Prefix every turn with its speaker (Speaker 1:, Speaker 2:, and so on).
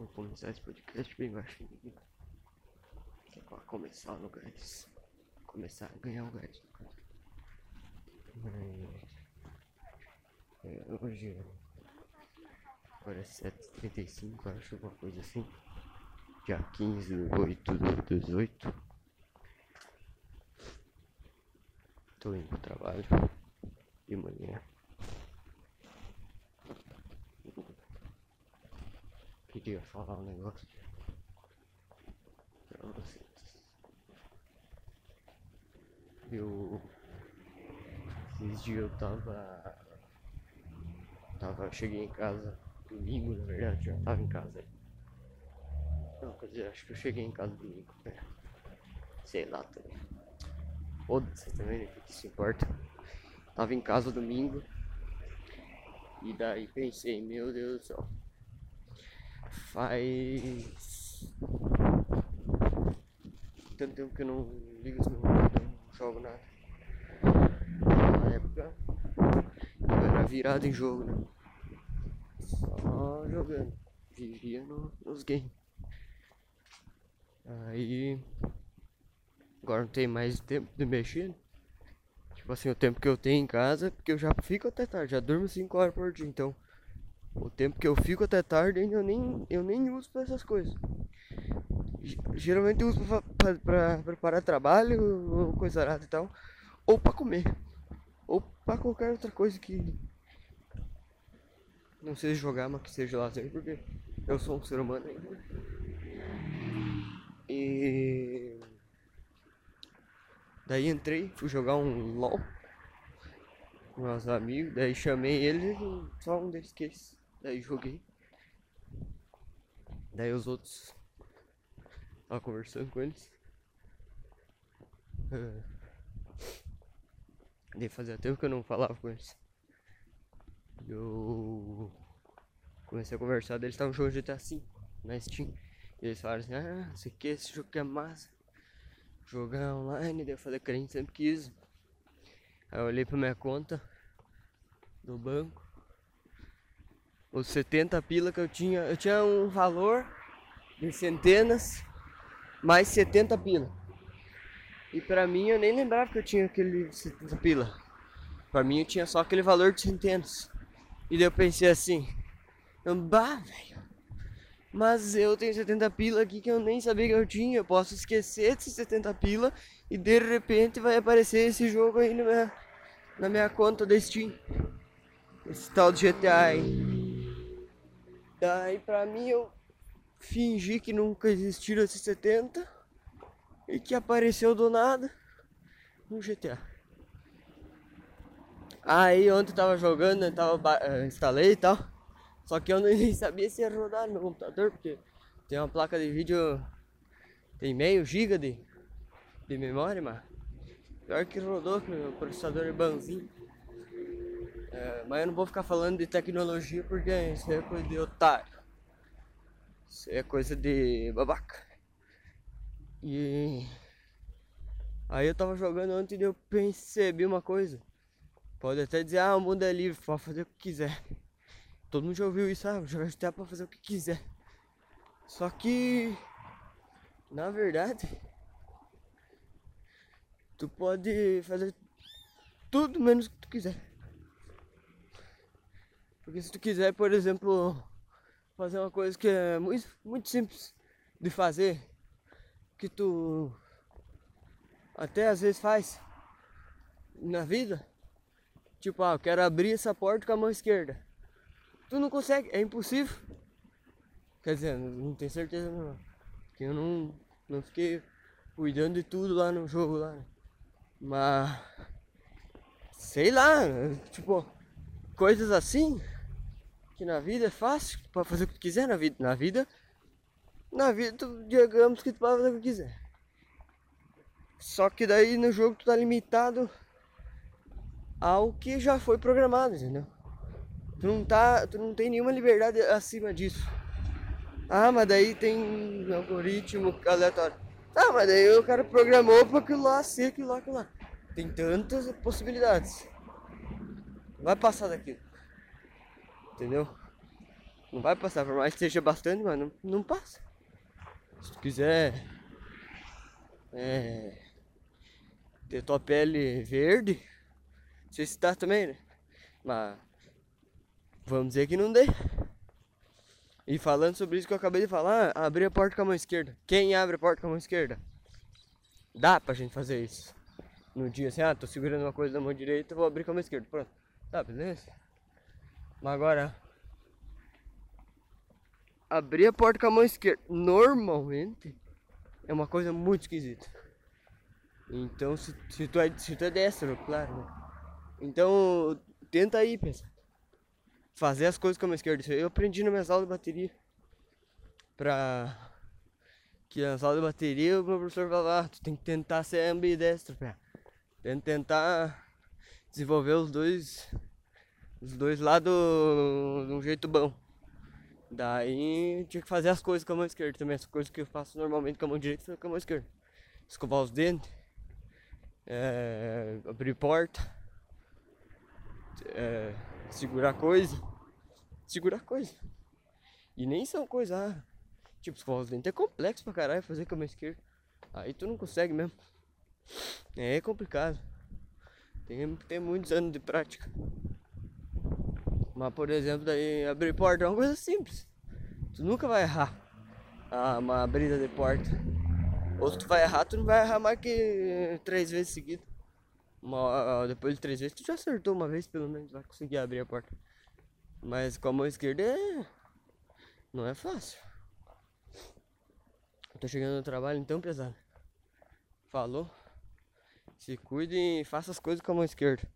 Speaker 1: Vou começar esse podcast bem baixinho aqui. É pra começar no gás. Começar a ganhar o gás. Mas. É, hoje. Agora é 7h35, acho, alguma coisa assim. Dia 15 de 8 de 18. Tô indo pro trabalho. De manhã. Queria falar um negócio pra vocês. Eu. Esses dias eu tava. Tava. Cheguei em casa domingo, na verdade, já tava em casa. Não, quer dizer, acho que eu cheguei em casa domingo. É. Sei lá também. Foda-se também, né? O que se importa? Tava em casa domingo. E daí pensei, meu Deus do céu. Faz. Tanto tempo que eu não ligo os meus não jogo nada. Na época eu era virado em jogo, né? Só jogando. Vivia no, nos games. Aí. Agora não tem mais tempo de mexer. né? Tipo assim, o tempo que eu tenho em casa, porque eu já fico até tarde, já durmo 5 horas por dia, então. O tempo que eu fico até tarde eu nem, eu nem uso pra essas coisas. Ge- Geralmente eu uso pra preparar trabalho ou coisa arada e tal. Ou pra comer. Ou pra qualquer outra coisa que. Não seja jogar, mas que seja lazer, porque eu sou um ser humano ainda. E. Daí entrei, fui jogar um LOL com meus amigos, daí chamei eles e só um deles quis. Daí joguei. Daí os outros tava conversando com eles. Ah. Daí fazia tempo que eu não falava com eles. Eu comecei a conversar, eles estavam jogando GTA V na Steam. E eles falaram assim, ah, sei que, esse jogo que é massa. Jogar online, daí eu falei gente sempre quis. Aí eu olhei pra minha conta do banco. Os 70 pila que eu tinha. Eu tinha um valor de centenas mais 70 pila. E pra mim eu nem lembrava que eu tinha aquele 70 pila. Pra mim eu tinha só aquele valor de centenas. E daí eu pensei assim, bah, velho. Mas eu tenho 70 pila aqui que eu nem sabia que eu tinha. Eu posso esquecer desses 70 pila e de repente vai aparecer esse jogo aí na minha, na minha conta da Steam. Esse tal de GTA aí. Daí pra mim eu fingi que nunca existiram esses 70 e que apareceu do nada no GTA. Aí ontem eu tava jogando, eu tava, eh, instalei e tal. Só que eu nem sabia se ia rodar no meu computador, porque tem uma placa de vídeo. Tem meio giga de, de memória, mas. Pior que rodou, que o processador é banzinho. Mas eu não vou ficar falando de tecnologia porque isso é coisa de otário. Isso é coisa de babaca. E. Aí eu tava jogando ontem e eu percebi uma coisa. Pode até dizer, ah, o mundo é livre, pode fazer o que quiser. Todo mundo já ouviu isso, ah, jogar GTA pra fazer o que quiser. Só que. Na verdade. Tu pode fazer tudo menos o que tu quiser. Porque se tu quiser, por exemplo, fazer uma coisa que é muito, muito simples de fazer, que tu até às vezes faz na vida, tipo, ah, eu quero abrir essa porta com a mão esquerda. Tu não consegue, é impossível. Quer dizer, não, tenho certeza não. Porque eu não, não fiquei cuidando de tudo lá no jogo lá. né? Mas sei lá, tipo, coisas assim que na vida é fácil, pode fazer o que tu quiser na vida. Na vida, na vida tu, digamos que tu pode fazer o que quiser. Só que daí no jogo tu tá limitado ao que já foi programado, entendeu? Tu não tá, tu não tem nenhuma liberdade acima disso. Ah, mas daí tem um algoritmo aleatório. Tá, mas daí o cara programou pra aquilo lá ser aquilo lá, aquilo lá. Tem tantas possibilidades. Vai passar daquilo. Entendeu? Não vai passar, por mais que seja bastante, mas não, não passa. Se tu quiser é, ter tua pele verde, não sei se tá também, né? Mas vamos dizer que não dê. E falando sobre isso que eu acabei de falar, abrir a porta com a mão esquerda. Quem abre a porta com a mão esquerda? Dá pra gente fazer isso. No dia assim, ah, tô segurando uma coisa na mão direita, vou abrir com a mão esquerda. Pronto. Tá, beleza? Mas agora. Abrir a porta com a mão esquerda normalmente é uma coisa muito esquisita. Então se, se, tu, é, se tu é destro, claro, né? Então tenta aí, pensa. Fazer as coisas com a mão esquerda. Eu aprendi na minha aula de bateria. Pra que nas aulas de bateria o professor falava, ah, tu tem que tentar ser ambidestro, pé. Tem que tentar desenvolver os dois os dois lados de um jeito bom. Daí tinha que fazer as coisas com a mão esquerda também, as coisas que eu faço normalmente com a mão direita com a mão esquerda. Escovar os dentes, é, abrir porta, é, segurar coisa, segurar coisa. E nem são coisas, ah, tipo, escovar os dentes é complexo pra caralho fazer com a mão esquerda. Aí tu não consegue mesmo. É complicado. Tem, tem muitos anos de prática. Mas, por exemplo, daí abrir porta é uma coisa simples. Tu nunca vai errar ah, uma abrida de porta. Ou se tu vai errar, tu não vai errar mais que três vezes seguidas. Uma, depois de três vezes, tu já acertou uma vez, pelo menos, vai conseguir abrir a porta. Mas com a mão esquerda é... não é fácil. tô chegando no trabalho então, pesado. Falou. Se cuide e faça as coisas com a mão esquerda.